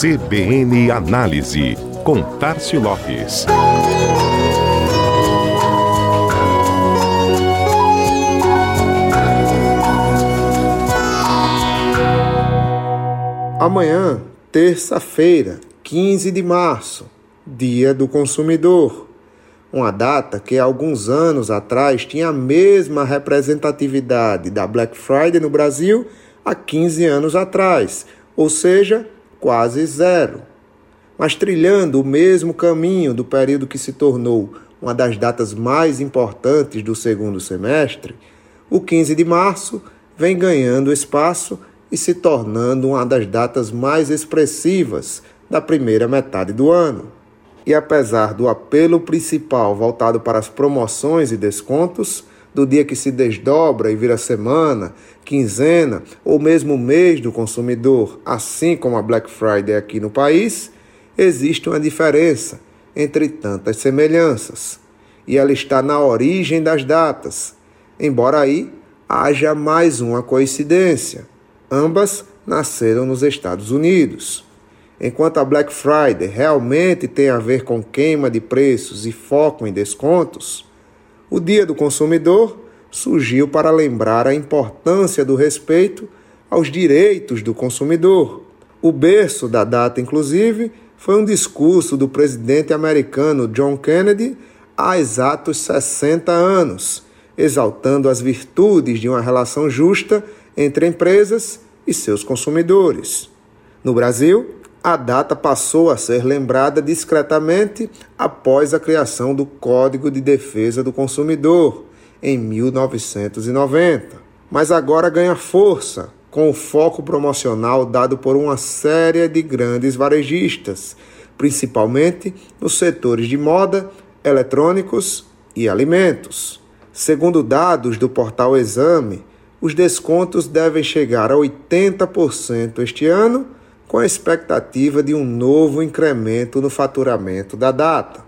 CBN Análise, com Tarcio Lopes. Amanhã, terça-feira, 15 de março, Dia do Consumidor. Uma data que alguns anos atrás tinha a mesma representatividade da Black Friday no Brasil há 15 anos atrás, ou seja, quase zero. Mas trilhando o mesmo caminho do período que se tornou uma das datas mais importantes do segundo semestre, o 15 de março vem ganhando espaço e se tornando uma das datas mais expressivas da primeira metade do ano. E apesar do apelo principal voltado para as promoções e descontos, do dia que se desdobra e vira semana, quinzena ou mesmo mês do consumidor, assim como a Black Friday aqui no país, existe uma diferença entre tantas semelhanças. E ela está na origem das datas, embora aí haja mais uma coincidência. Ambas nasceram nos Estados Unidos. Enquanto a Black Friday realmente tem a ver com queima de preços e foco em descontos, o Dia do Consumidor surgiu para lembrar a importância do respeito aos direitos do consumidor. O berço da data, inclusive, foi um discurso do presidente americano John Kennedy há exatos 60 anos, exaltando as virtudes de uma relação justa entre empresas e seus consumidores. No Brasil, a data passou a ser lembrada discretamente após a criação do Código de Defesa do Consumidor, em 1990. Mas agora ganha força com o foco promocional dado por uma série de grandes varejistas, principalmente nos setores de moda, eletrônicos e alimentos. Segundo dados do portal Exame, os descontos devem chegar a 80% este ano com a expectativa de um novo incremento no faturamento da data.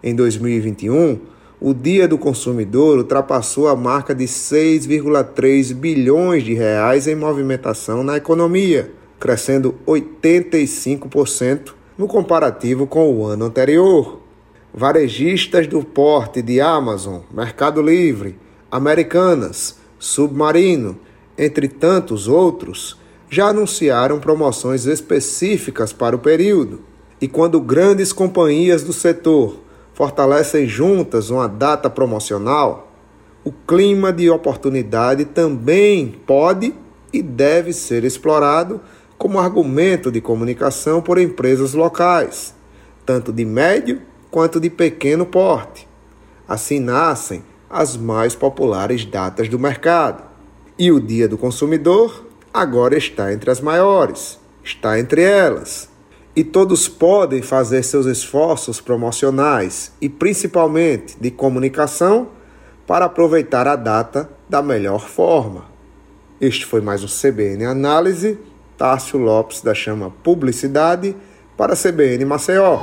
Em 2021, o Dia do Consumidor ultrapassou a marca de 6,3 bilhões de reais em movimentação na economia, crescendo 85% no comparativo com o ano anterior. Varejistas do porte de Amazon, Mercado Livre, Americanas, Submarino, entre tantos outros, já anunciaram promoções específicas para o período. E quando grandes companhias do setor fortalecem juntas uma data promocional, o clima de oportunidade também pode e deve ser explorado como argumento de comunicação por empresas locais, tanto de médio quanto de pequeno porte. Assim nascem as mais populares datas do mercado. E o Dia do Consumidor agora está entre as maiores, está entre elas. E todos podem fazer seus esforços promocionais e principalmente de comunicação para aproveitar a data da melhor forma. Este foi mais um CBN Análise. Tássio Lopes da Chama Publicidade para CBN Maceió.